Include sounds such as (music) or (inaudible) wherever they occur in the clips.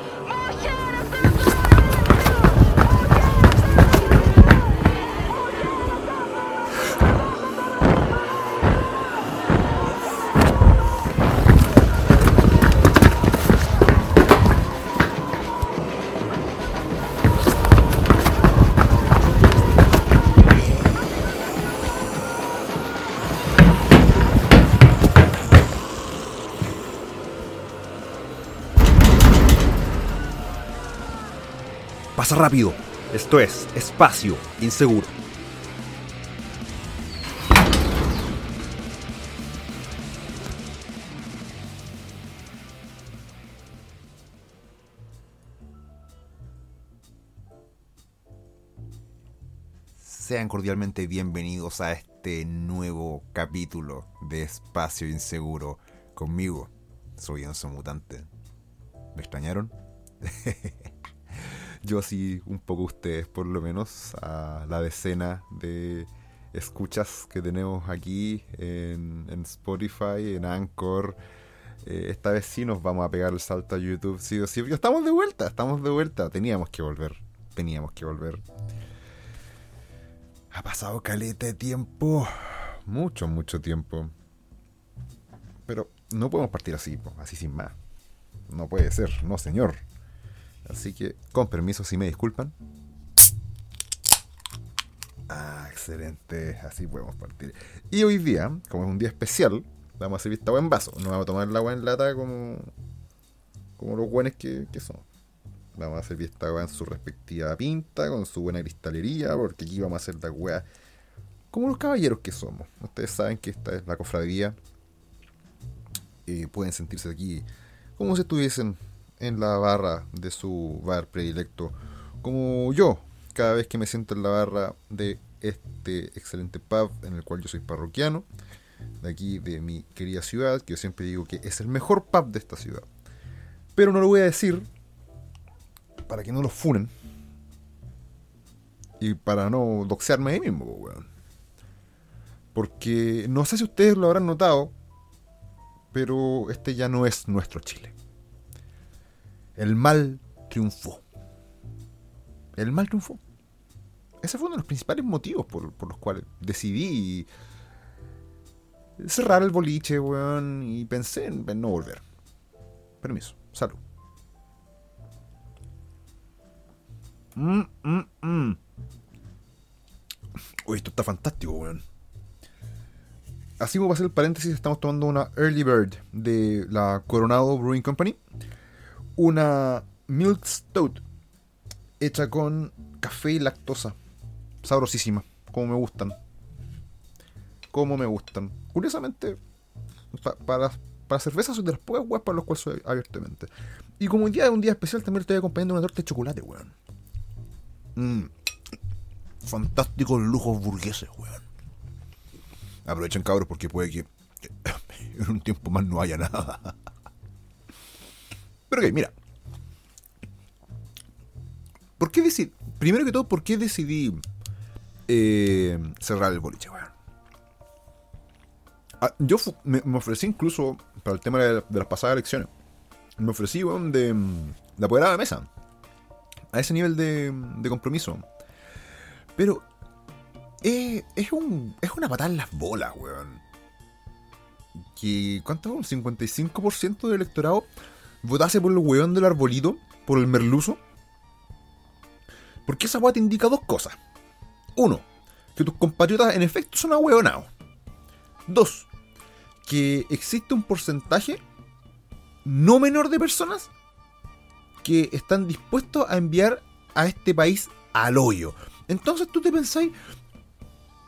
Pasa rápido. Esto es Espacio Inseguro. Sean cordialmente bienvenidos a este nuevo capítulo de Espacio Inseguro conmigo. Soy Enzo Mutante. ¿Me extrañaron? (laughs) Yo así un poco ustedes, por lo menos, a la decena de escuchas que tenemos aquí en, Spotify, en Anchor. Eh, esta vez sí nos vamos a pegar el salto a YouTube, sí sí. Estamos de vuelta, estamos de vuelta. Teníamos que volver, teníamos que volver. Ha pasado caleta de tiempo. Mucho, mucho tiempo. Pero no podemos partir así, así sin más. No puede ser, no señor. Así que, con permiso, si me disculpan. Ah, excelente. Así podemos partir. Y hoy día, como es un día especial, vamos a servir esta agua en vaso. No vamos a tomar la agua en lata como, como los buenos que, que son. Vamos a servir esta agua en su respectiva pinta, con su buena cristalería, porque aquí vamos a hacer la weá como los caballeros que somos. Ustedes saben que esta es la cofradía. Y pueden sentirse aquí como si estuviesen en la barra de su bar predilecto, como yo, cada vez que me siento en la barra de este excelente pub en el cual yo soy parroquiano, de aquí de mi querida ciudad, que yo siempre digo que es el mejor pub de esta ciudad. Pero no lo voy a decir para que no lo funen. Y para no doxearme a mí mismo, weón. Porque no sé si ustedes lo habrán notado, pero este ya no es nuestro Chile. El mal triunfó. El mal triunfó. Ese fue uno de los principales motivos por, los cuales decidí cerrar el boliche, weón, y pensé en no volver. Permiso, salud. Mmm, mmm, mmm. Uy, esto está fantástico, weón. Así voy a hacer el paréntesis, estamos tomando una Early Bird de la Coronado Brewing Company. Una Milk Stout hecha con café y lactosa. Sabrosísima, como me gustan. Como me gustan. Curiosamente, para, para cerveza soy de las pocas weas para los cuales soy abiertamente. Y como hoy día un día especial, también estoy acompañando una torta de chocolate, weón. Mmm. Fantásticos lujos burgueses, weón. Aprovechen, cabros, porque puede que (laughs) en un tiempo más no haya nada. Pero que, mira. ¿Por qué decidí? Primero que todo, ¿por qué decidí eh, cerrar el boliche, weón? Ah, yo me, ofrecí incluso, para el tema de, las pasadas elecciones, me ofrecí, weón, de, de apoderar a la mesa. A ese nivel de, compromiso. Pero es, es, un, es una patada en las bolas, weón. Que, ¿Cuánto? ¿Un 55% del electorado votase por el weón del arbolito? ¿Por el merluzo? Porque esa weá te indica dos cosas. Uno, que tus compatriotas en efecto son ahueonados. Dos, que existe un porcentaje no menor de personas que están dispuestos a enviar a este país al hoyo. Entonces tú te pensáis,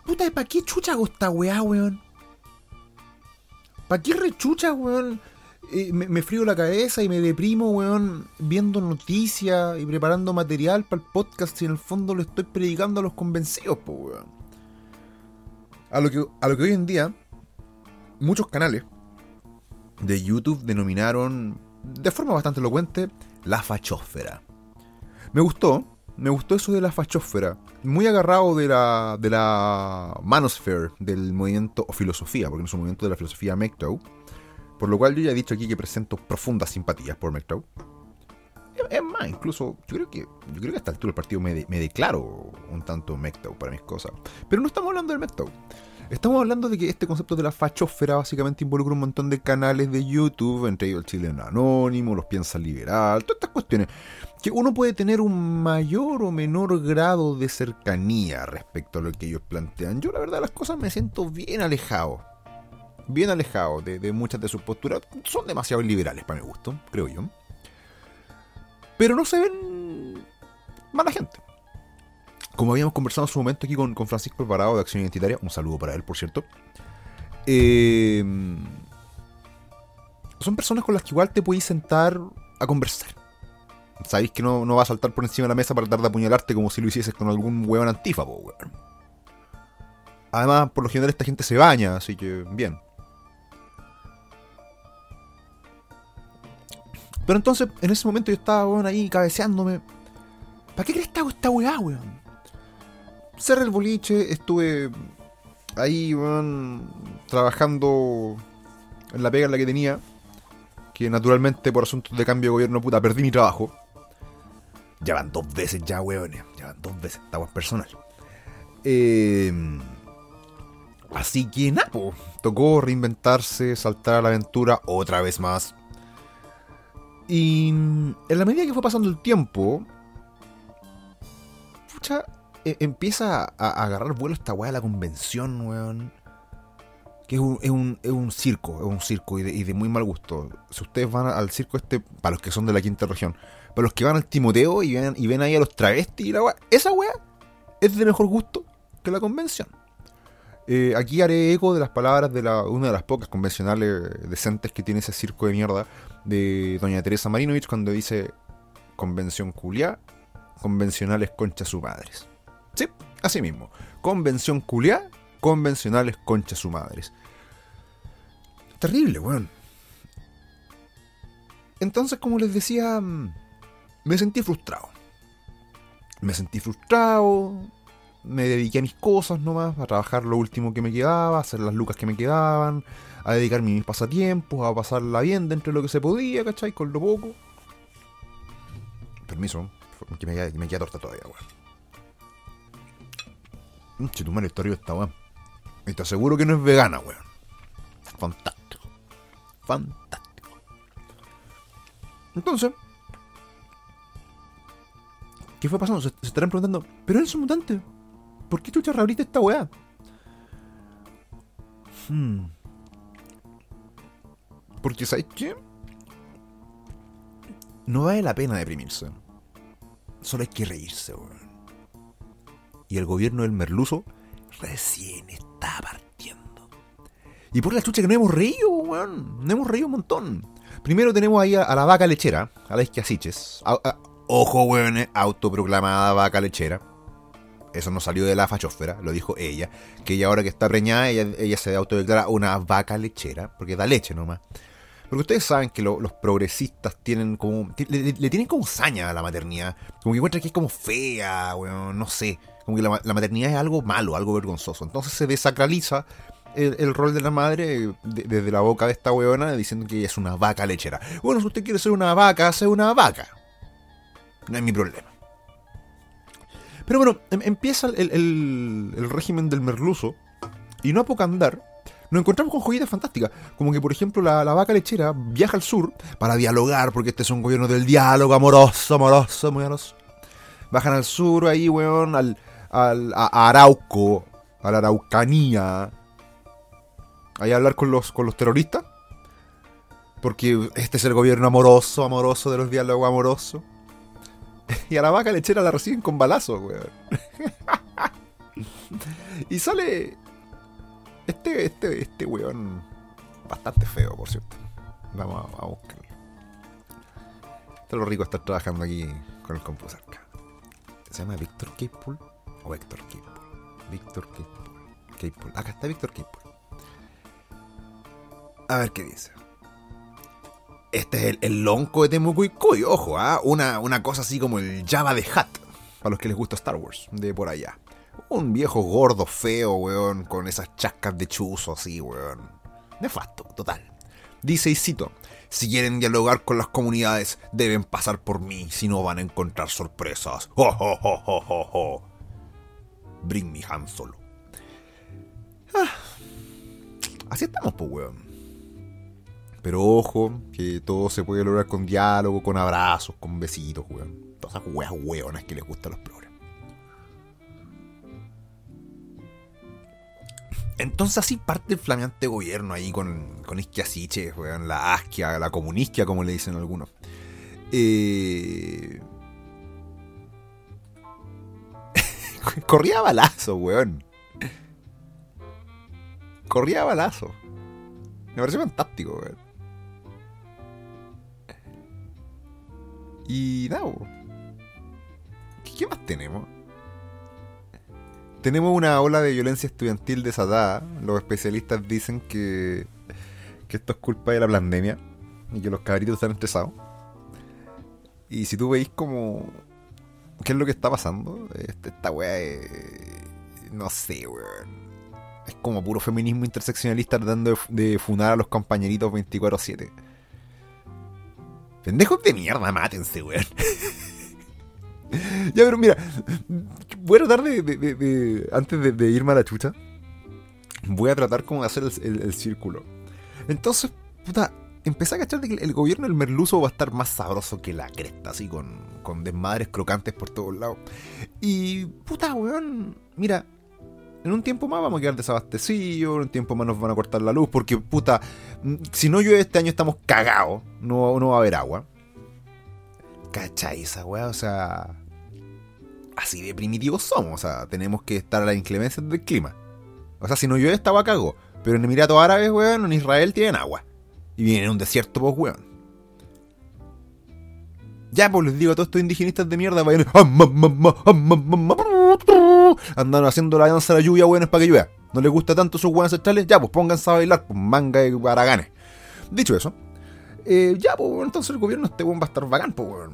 puta, ¿para qué chucha hago esta weá, weón? ¿Para qué rechucha, weón? Me, frío la cabeza y me deprimo, weón, viendo noticias y preparando material para el podcast y en el fondo lo estoy predicando a los convencidos, po, weón. A lo, que, a lo que hoy en día muchos canales de YouTube denominaron de forma bastante elocuente la fachósfera. Me gustó, me gustó eso de la fachósfera. Muy agarrado de la, de la manosphere, del movimiento o filosofía, porque no es un movimiento de la filosofía MGTOW. Por lo cual yo ya he dicho aquí que presento profundas simpatías por MGTOW. Es más, incluso yo creo que yo creo que a esta altura del partido me, declaro un tanto MGTOW para mis cosas. Pero no estamos hablando del MGTOW. Estamos hablando de que este concepto de la fachósfera básicamente involucra un montón de canales de YouTube, entre ellos el chileno anónimo, los piensa liberal, todas estas cuestiones, que uno puede tener un mayor o menor grado de cercanía respecto a lo que ellos plantean. Yo la verdad las cosas me siento bien alejado, bien alejado de, muchas de sus posturas. Son demasiado liberales para mi gusto, creo yo. Pero no se ven mala gente como habíamos conversado en su momento aquí con, Francisco Alvarado de Acción Identitaria, un saludo para él, por cierto. Eh, son personas con las que igual te podéis sentar a conversar. Sabéis que no, va a saltar por encima de la mesa para tratar de apuñalarte como si lo hicieses con algún hueón antífago, weón. Además, por lo general esta gente se baña, así que bien. Pero entonces, en ese momento yo estaba, weón, ahí cabeceándome. ¿Para qué crees que esta weá, weón? cerré el boliche, estuve ahí, trabajando en la pega en la que tenía, que naturalmente por asuntos de cambio de gobierno, puta, perdí mi trabajo. Ya van dos veces ya, weones, ya van dos veces, estaba personal. Em, así que nada, tocó reinventarse, saltar a la aventura otra vez más. Y en la medida que fue pasando el tiempo, pucha, e, empieza a, agarrar vuelo esta weá de la convención, weón. Que es un, es un, es un circo, es un circo y de, muy mal gusto. Si ustedes van al circo este, para los que son de la quinta región, para los que van al Timoteo y ven, y ven ahí a los travestis y la weá, esa weá es de mejor gusto que la convención. Eh, aquí haré eco de las palabras de la, una de las pocas convencionales decentes que tiene ese circo de mierda de doña Teresa Marinovich cuando dice convención culiá, convencionales concha su madres. Sí, así mismo. Convención culiá, convencionales conchas su madres. Terrible, weón. Entonces, como les decía, mm, me sentí frustrado. Me sentí frustrado. Me dediqué a mis cosas nomás, a trabajar lo último que me quedaba, a hacer las lucas que me quedaban, a dedicarme mis pasatiempos, a pasarla bien dentro de lo que se podía, ¿cachai? Con lo poco. Permiso, que me, queda torta todavía, weón. Chitumare, está arriba esta weón. Y te aseguro que no es vegana, weón. Fantástico. Fantástico. Entonces, ¿qué fue pasando? Se, estarán preguntando, ¿pero él es un mutante? ¿Por qué te reabriste esta weá? Hmm. Porque, ¿sabes qué? No vale la pena deprimirse. Solo hay que reírse, weón y el gobierno del merluzo recién está partiendo. Y por la chucha que no hemos reído, weón. No hemos reído un montón. Primero tenemos ahí a, la vaca lechera, a la Isquiasiches. Ojo, weón, autoproclamada vaca lechera. Eso no salió de la fachósfera, lo dijo ella. Que ella ahora que está preñada, ella, ella se autodeclara una vaca lechera, porque da leche nomás. Porque ustedes saben que los progresistas tienen como. Le, tienen como saña a la maternidad. Como que encuentran que es como fea, weón, no sé. Como que la, maternidad es algo malo, algo vergonzoso. Entonces se desacraliza el, rol de la madre desde la boca de esta weona diciendo que ella es una vaca lechera. Bueno, si usted quiere ser una vaca, sea una vaca. No es mi problema. Pero bueno, em, empieza el, régimen del merluzo y no a poco andar. Nos encontramos con joyitas fantásticas, como que por ejemplo la, la, vaca lechera viaja al sur para dialogar, porque este es un gobierno del diálogo amoroso, amoroso, muy amoroso. Bajan al sur ahí, weón, al, al, a Arauco, a la Araucanía, ahí a hablar con los, con los terroristas. Porque este es el gobierno amoroso, amoroso de los diálogos amorosos. (laughs) Y a la vaca lechera la reciben con balazos, weón. (laughs) y sale este, este, este weón bastante feo, por cierto. Vamos a, buscarlo. Está lo rico estar trabajando aquí con el computador. Se llama Víctor Capel o Héctor Capel. Víctor Capel. Acá está Víctor Capel. A ver qué dice. Este es el, el lonco de Temucuicuy, ojo, ¿ah? una, una cosa así como el Java de Hat, para los que les gusta Star Wars, de por allá. Un viejo gordo, feo, weón, con esas chascas de chuzo así, weón. Nefasto, total. Dice y cito, si quieren dialogar con las comunidades, deben pasar por mí, si no van a encontrar sorpresas. (laughs) ¡Oh, Bring me Han Solo. Ah, así estamos, pues, weón. Pero ojo, que todo se puede lograr con diálogo, con abrazos, con besitos, weón. Todas esas weas weonas que les gustan los progres. Entonces así parte el flameante gobierno ahí con, con Isquiasiche, weón, la asquia, la comunistia, como le dicen algunos. Eh... (laughs) Corría balazo, weón. Corría balazo. Me pareció fantástico, weón. Y nada, ¿qué más tenemos? Tenemos una ola de violencia estudiantil desatada. Los especialistas dicen que, que esto es culpa de la pandemia y que los cabritos están estresados. Y si tú veis como... ¿Qué es lo que está pasando? Este, esta weá es... No sé, weón. Es como puro feminismo interseccionalista tratando de, funar a los compañeritos 24-7. Pendejos de mierda, mátense, weón. (laughs) ya, pero mira, voy a tratar de, antes de, irme a la chucha, voy a tratar como de hacer el, círculo. Entonces, puta, empecé a cachar que el gobierno del merluzo va a estar más sabroso que la cresta, así con, con desmadres crocantes por todos lados. Y, puta, weón, mira, en un tiempo más vamos a quedar desabastecidos, en un tiempo más nos van a cortar la luz, porque, puta, si no llueve este año estamos cagados, no, no va a haber agua. ¿Cachai esa weá? O sea, así de primitivos somos. O sea, tenemos que estar a la inclemencia del clima. O sea, si no llueve, esta agua cagó. Pero en Emiratos Árabes, weón, en Israel tienen agua. Y vienen en un desierto, pues, weón. Ya, pues les digo a todos estos indigenistas de mierda, vayan. Andan haciendo la danza de la lluvia, weón, para que llueva. ¿No les gusta tanto sus weones ancestrales? Ya, pues pónganse a bailar, pues manga y baraganes. Dicho eso, eh, ya, pues entonces el gobierno este weón va a estar bacán, pues.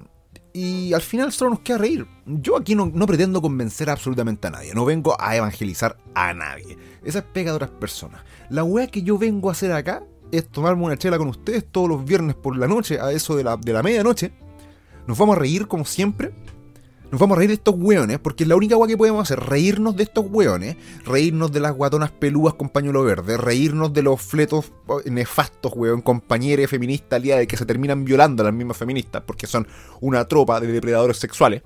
Y al final solo nos queda reír. Yo aquí no, pretendo convencer absolutamente a nadie. No vengo a evangelizar a nadie. Esa es pega de otras personas. La weá que yo vengo a hacer acá es tomarme una chela con ustedes todos los viernes por la noche, a eso de la, de la medianoche. Nos vamos a reír como siempre nos vamos a reír de estos hueones, porque es la única hueá que podemos hacer, reírnos de estos hueones, reírnos de las guatonas pelúas con pañuelo verde, reírnos de los fletos nefastos, hueón, compañeros feministas aliadas que se terminan violando a las mismas feministas, porque son una tropa de depredadores sexuales.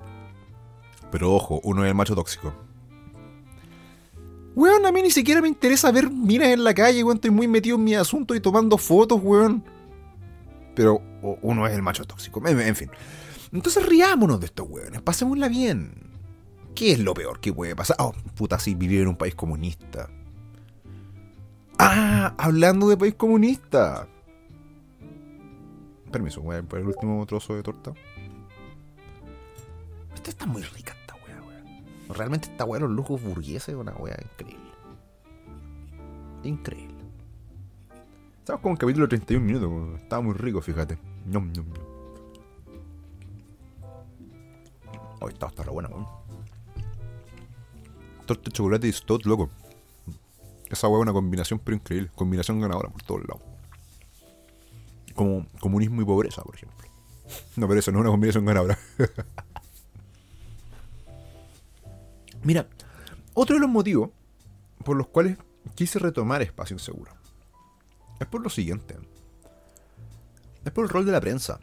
Pero ojo, uno es el macho tóxico. Weón, a mí ni siquiera me interesa ver minas en la calle, weón. Estoy muy metido en mi asunto y tomando fotos, weón. Pero uno es el macho tóxico. en fin. Entonces riámonos de estos hueones, pasémosla bien. ¿Qué es lo peor que puede pasar? Oh, puta, sí, vivir en un país comunista. Ah, hablando de país comunista. Permiso, voy a por el último trozo de torta. Esta está muy rica, esta wea, wea. Realmente esta wea, los lujos burgueses, es una wea increíble. Increíble. Estamos como en capítulo 31 minutos, estaba muy rico, fíjate. Ñom, ñom, ñom. Oh, está, está re buena, weón. Torta de chocolate y stout, loco. Esa weón es una combinación pero increíble. Combinación ganadora por todos lados. Como comunismo y pobreza, por ejemplo. No, pero eso no es una combinación ganadora. (laughs) Mira, otro de los motivos por los cuales quise retomar Espacio Inseguro es por lo siguiente. Es por el rol de la prensa.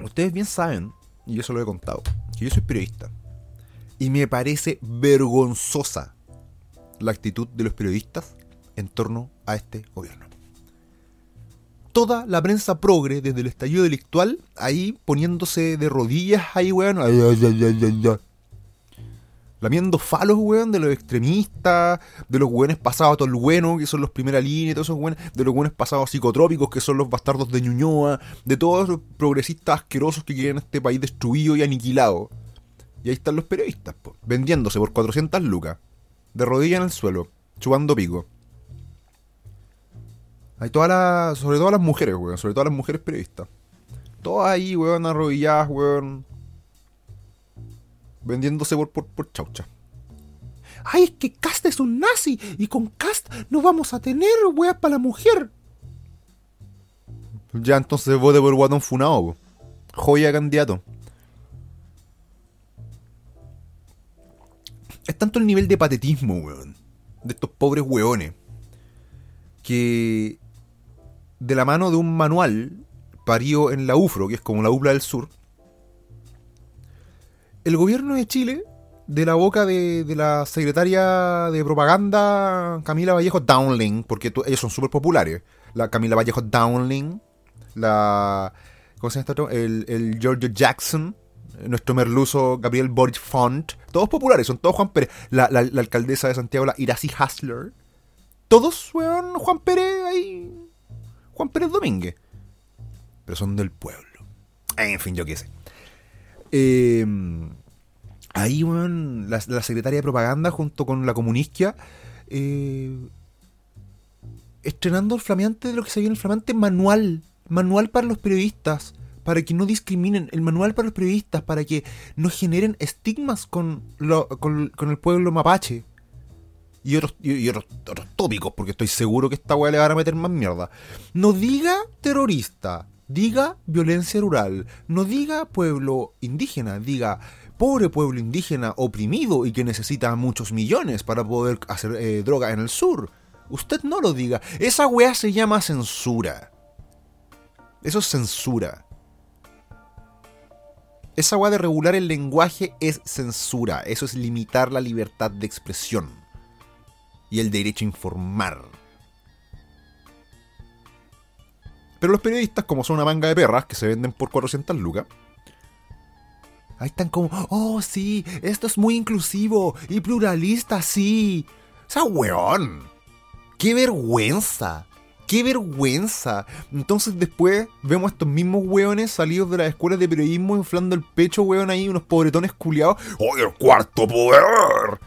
Ustedes bien saben y yo se lo he contado, que yo soy periodista. Y me parece vergonzosa la actitud de los periodistas en torno a este gobierno. Toda la prensa progre, desde el estallido delictual, ahí poniéndose de rodillas, ahí, weón, lamiendo falos, weón, de los extremistas, de los weones pasados a bueno, que son los primera línea, todos esos weones, de los weones pasados psicotrópicos, que son los bastardos de Ñuñoa, de todos los progresistas asquerosos que quieren este país destruido y aniquilado. Y ahí están los periodistas, vendiéndose por 400 lucas, de rodillas en el suelo, chupando pico. Hay todas las, sobre todo las mujeres, weón, sobre todo las mujeres periodistas. Todas ahí, weón, arrodilladas, weón, vendiéndose por, por, chaucha. ¡Ay, es que Cast es un nazi! Y con Cast no vamos a tener weas para la mujer. Ya entonces vote por Guatón Funao. po. Joya candidato. Es tanto el nivel de patetismo, weón. De estos pobres weones. Que de la mano de un manual parido en la UFRO, que es como la UPLA del Sur, el gobierno de Chile, de la boca de, la secretaria de propaganda Camila Vallejo Downling, porque ellos son súper populares, la Camila Vallejo Downling, la... ¿Cómo se llama? El, el Giorgio Jackson, nuestro merluzo Gabriel Boric Font, todos populares, son todos Juan Pérez, la, la- la alcaldesa de Santiago, la Iracy Hasler, todos, weón, Juan Pérez ahí, Juan Pérez Domínguez, pero son del pueblo. En fin, yo qué sé. Eh, ahí, weón, la, secretaria de propaganda junto con la comunistia, eh, estrenando el flameante de lo que se viene, el flameante manual, manual para los periodistas, para que no discriminen, el manual para los periodistas, para que no generen estigmas con, con el pueblo mapache. Y otros, y, y otros, otros tópicos, porque estoy seguro que esta weá le van a meter más mierda. No diga terrorista, diga violencia rural, no diga pueblo indígena, diga pobre pueblo indígena oprimido y que necesita muchos millones para poder hacer eh, droga en el sur. Usted no lo diga. Esa weá se llama censura. Eso es censura. Esa weá de regular el lenguaje es censura. Eso es limitar la libertad de expresión. Y el derecho a informar. Pero los periodistas, como son una manga de perras que se venden por 400 lucas, ahí están como, oh sí, esto es muy inclusivo y pluralista, sí. O sea, weón. ¡Qué vergüenza! ¡Qué vergüenza! Entonces después vemos a estos mismos weones salidos de las escuelas de periodismo inflando el pecho, weón, ahí, unos pobretones culiados. ¡Oye, el cuarto poder!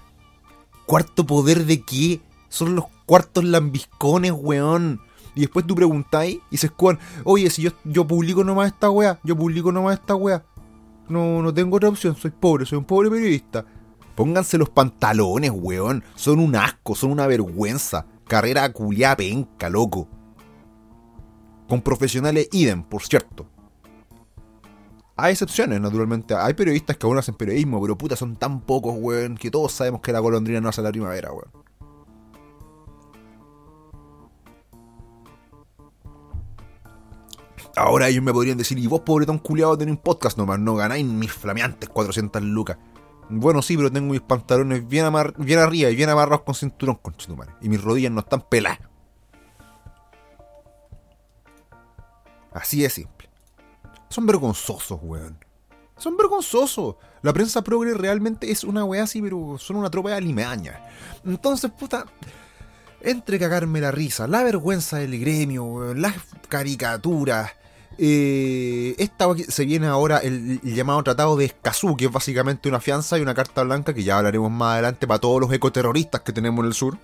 ¿Cuarto poder de qué? Son los cuartos lambiscones, weón. Y después tú preguntáis y se escudan, oye, si yo, yo publico nomás esta weá, yo publico nomás esta weá. No, no tengo otra opción, soy pobre, soy un pobre periodista. Pónganse los pantalones, weón. Son un asco, son una vergüenza. Carrera culiá penca, loco. Con profesionales idem, por cierto. Hay excepciones, naturalmente. Hay periodistas que aún hacen periodismo, pero puta, son tan pocos, weón, que todos sabemos que la golondrina no hace la primavera, weón. Ahora ellos me podrían decir, y vos, pobretón culiado, tenés un podcast nomás, no ganáis mis flameantes 400 lucas. Bueno, sí, pero tengo mis pantalones bien, amar- bien arriba y bien amarrados con cinturón, conchetumare. Y mis rodillas no están peladas. Así de simple. Son vergonzosos, weón. Son vergonzosos. La prensa progre realmente es una weá así, pero son una tropa de alimaña. Entonces, puta, entre cagarme la risa, la vergüenza del gremio, las caricaturas. Eh, esta se viene ahora el, llamado Tratado de Escazú, que es básicamente una fianza y una carta blanca que ya hablaremos más adelante para todos los ecoterroristas que tenemos en el sur.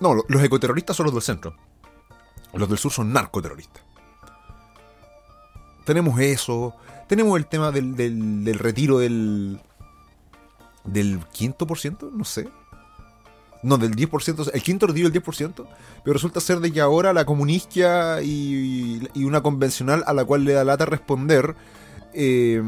No, lo- los ecoterroristas son los del centro. Los del sur son narcoterroristas. Tenemos eso. Tenemos el tema del, del, del retiro del. del quinto por ciento, no sé. No, del 10%, el quinto retiro del 10%, pero resulta ser de que ahora la comunistia y, y una convencional a la cual le da lata responder, eh,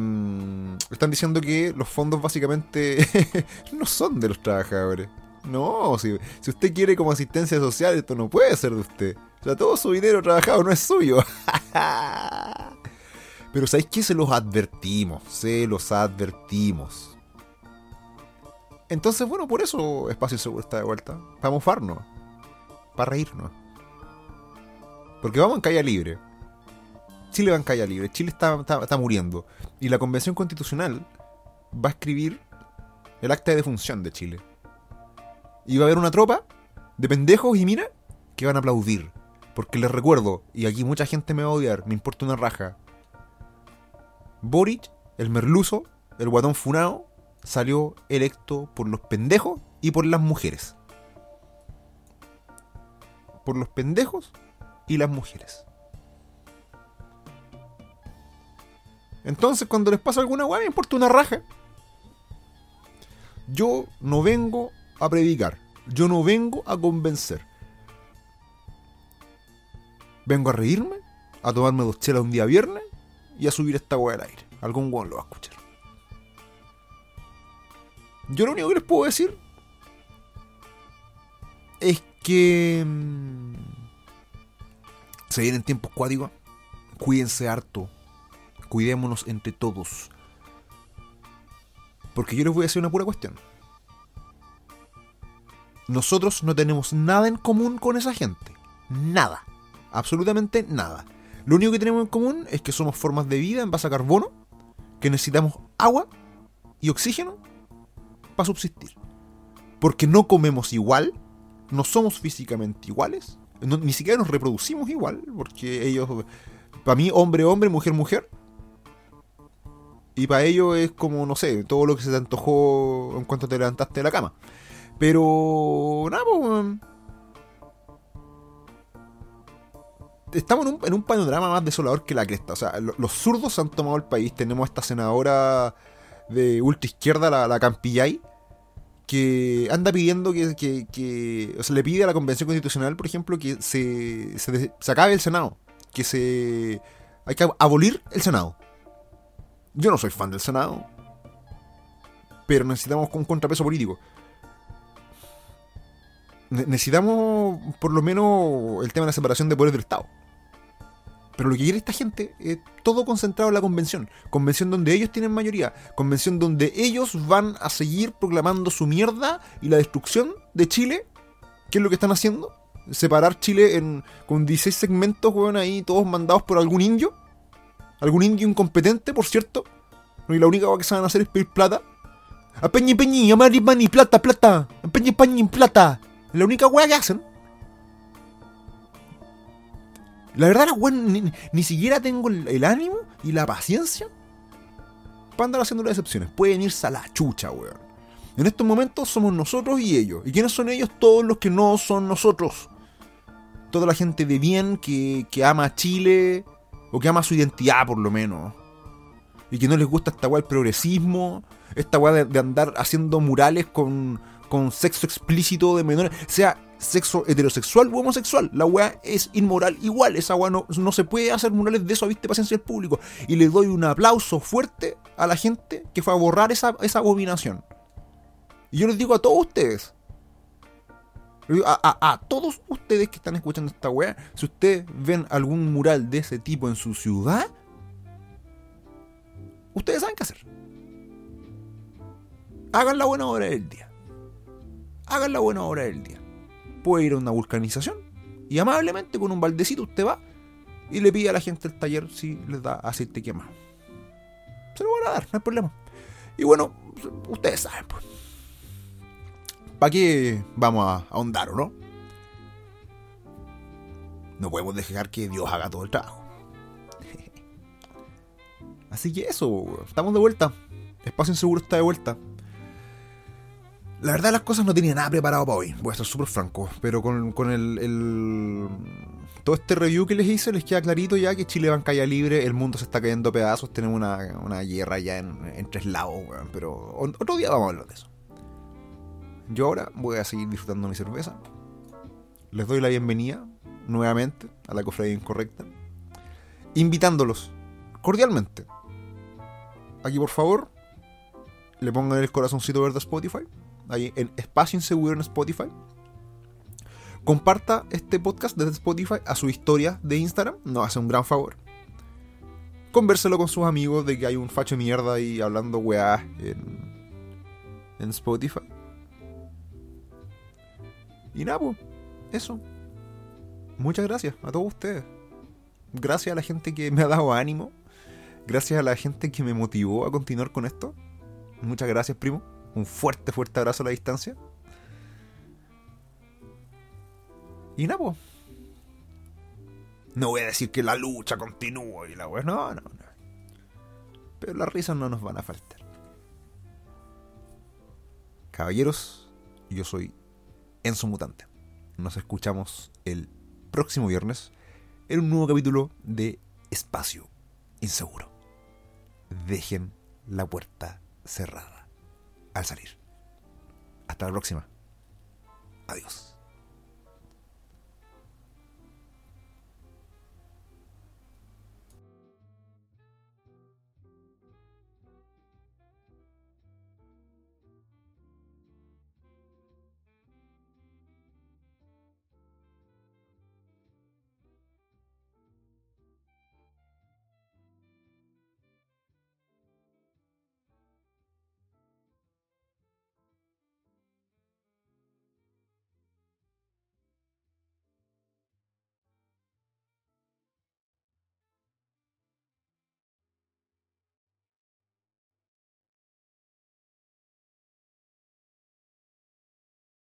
están diciendo que los fondos básicamente (laughs) no son de los trabajadores. No, si, si usted quiere como asistencia social, esto no puede ser de usted. O sea, todo su dinero trabajado no es suyo. (laughs) Pero ¿sabéis qué? Se los advertimos, se los advertimos. Entonces, bueno, por eso Espacio Seguro está de vuelta. Para mofarnos. Para reírnos. Porque vamos en calle libre. Chile va en calle libre. Chile está, está, está muriendo. Y la Convención Constitucional va a escribir el acta de defunción de Chile. Y va a haber una tropa de pendejos y mira que van a aplaudir. Porque les recuerdo, y aquí mucha gente me va a odiar, me importa una raja. Boric, el merluzo, el guatón funao, salió electo por los pendejos y por las mujeres. Por los pendejos y las mujeres. Entonces, cuando les pasa alguna weá, me importa una raja. Yo no vengo a predicar. Yo no vengo a convencer. Vengo a reírme, a tomarme dos chelas un día viernes y a subir esta weá al aire. Algún weón lo va a escuchar. Yo lo único que les puedo decir es que mm, se vienen tiempos cuáticos. Cuídense harto. Cuidémonos entre todos. Porque yo les voy a decir una pura cuestión. Nosotros no tenemos nada en común con esa gente. Nada. Absolutamente nada. Lo único que tenemos en común es que somos formas de vida en base a carbono, que necesitamos agua y oxígeno para subsistir. Porque no comemos igual, no somos físicamente iguales, ni siquiera nos reproducimos igual, porque ellos, para mí, hombre, hombre, mujer, mujer. Y para ellos es como, no sé, todo lo que se te antojó en cuanto te levantaste de la cama. Pero, nada, pues, estamos en un, en panorama más desolador que la cresta. O sea, los zurdos han tomado el país. Tenemos esta senadora de ultra izquierda, la, la Campillay, que anda pidiendo que, O sea, le pide a la Convención Constitucional, por ejemplo, que se, se, acabe el Senado. Que se. Hay que abolir el Senado. Yo no soy fan del Senado. Pero necesitamos un contrapeso político necesitamos por lo menos el tema de la separación de poderes del Estado. Pero lo que quiere esta gente es todo concentrado en la convención. Convención donde ellos tienen mayoría. Convención donde ellos van a seguir proclamando su mierda y la destrucción de Chile. ¿Qué es lo que están haciendo? Separar Chile en, con 16 segmentos, weón, ahí todos mandados por algún indio. Algún indio incompetente, por cierto. Y la única cosa que se van a hacer es pedir plata. A peñi peñi, a mani mani, plata, plata. A peñi peñi, plata. La única weá que hacen. La verdad, la weá, ni, siquiera tengo el, ánimo y la paciencia para andar haciendo las excepciones. Pueden irse a la chucha, weón. En estos momentos somos nosotros y ellos. ¿Y quiénes son ellos? Todos los que no son nosotros. Toda la gente de bien que, que ama a Chile o que ama su identidad, por lo menos. Y que no les gusta esta weá el progresismo, esta weá de andar haciendo murales con, con sexo explícito de menores, sea sexo heterosexual u homosexual. La weá es inmoral igual. Esa weá no, se puede hacer murales de eso, viste, paciencia al público. Y le doy un aplauso fuerte a la gente que fue a borrar esa, esa abominación. Y yo les digo a todos ustedes. A, a, todos ustedes que están escuchando esta weá, si ustedes ven algún mural de ese tipo en su ciudad, ustedes saben qué hacer. Hagan la buena hora del día hagan la buena hora del día. Puede ir a una vulcanización y amablemente con un baldecito usted va y le pide a la gente del taller si les da aceite quemado. Se lo van a dar, no hay problema. Y bueno, ustedes saben, pues. ¿Para qué vamos a ahondar o no? No podemos dejar que Dios haga todo el trabajo. (laughs) Así que eso, estamos de vuelta. Espacio Inseguro está de vuelta. La verdad las cosas no tenía nada preparado para hoy, voy a estar súper franco, pero con, el, Todo este review que les hice les queda clarito ya que Chile va en calle libre, el mundo se está cayendo a pedazos, tenemos una, guerra ya en, tres lados, pero otro día vamos a hablar de eso. Yo ahora voy a seguir disfrutando mi cerveza. Les doy la bienvenida nuevamente a la cofradía incorrecta, invitándolos cordialmente. Aquí por favor, le pongan el corazoncito verde a Spotify en Espacio Inseguro en Spotify. Comparta este podcast desde Spotify a su historia de Instagram, nos hace un gran favor. Convérselo con sus amigos de que hay un facho de mierda ahí hablando weá en, en Spotify. Y nada, pues, eso. Muchas gracias a todos ustedes. Gracias a la gente que me ha dado ánimo. Gracias a la gente que me motivó a continuar con esto. Muchas gracias, primo. Un fuerte, fuerte abrazo a la distancia. Y nada. No voy a decir que la lucha continúa y la weá. No, no, no. Pero las risas no nos van a faltar. Caballeros, yo soy Enzo Mutante. Nos escuchamos el próximo viernes en un nuevo capítulo de Espacio Inseguro. Dejen la puerta cerrada al salir. Hasta la próxima. Adiós.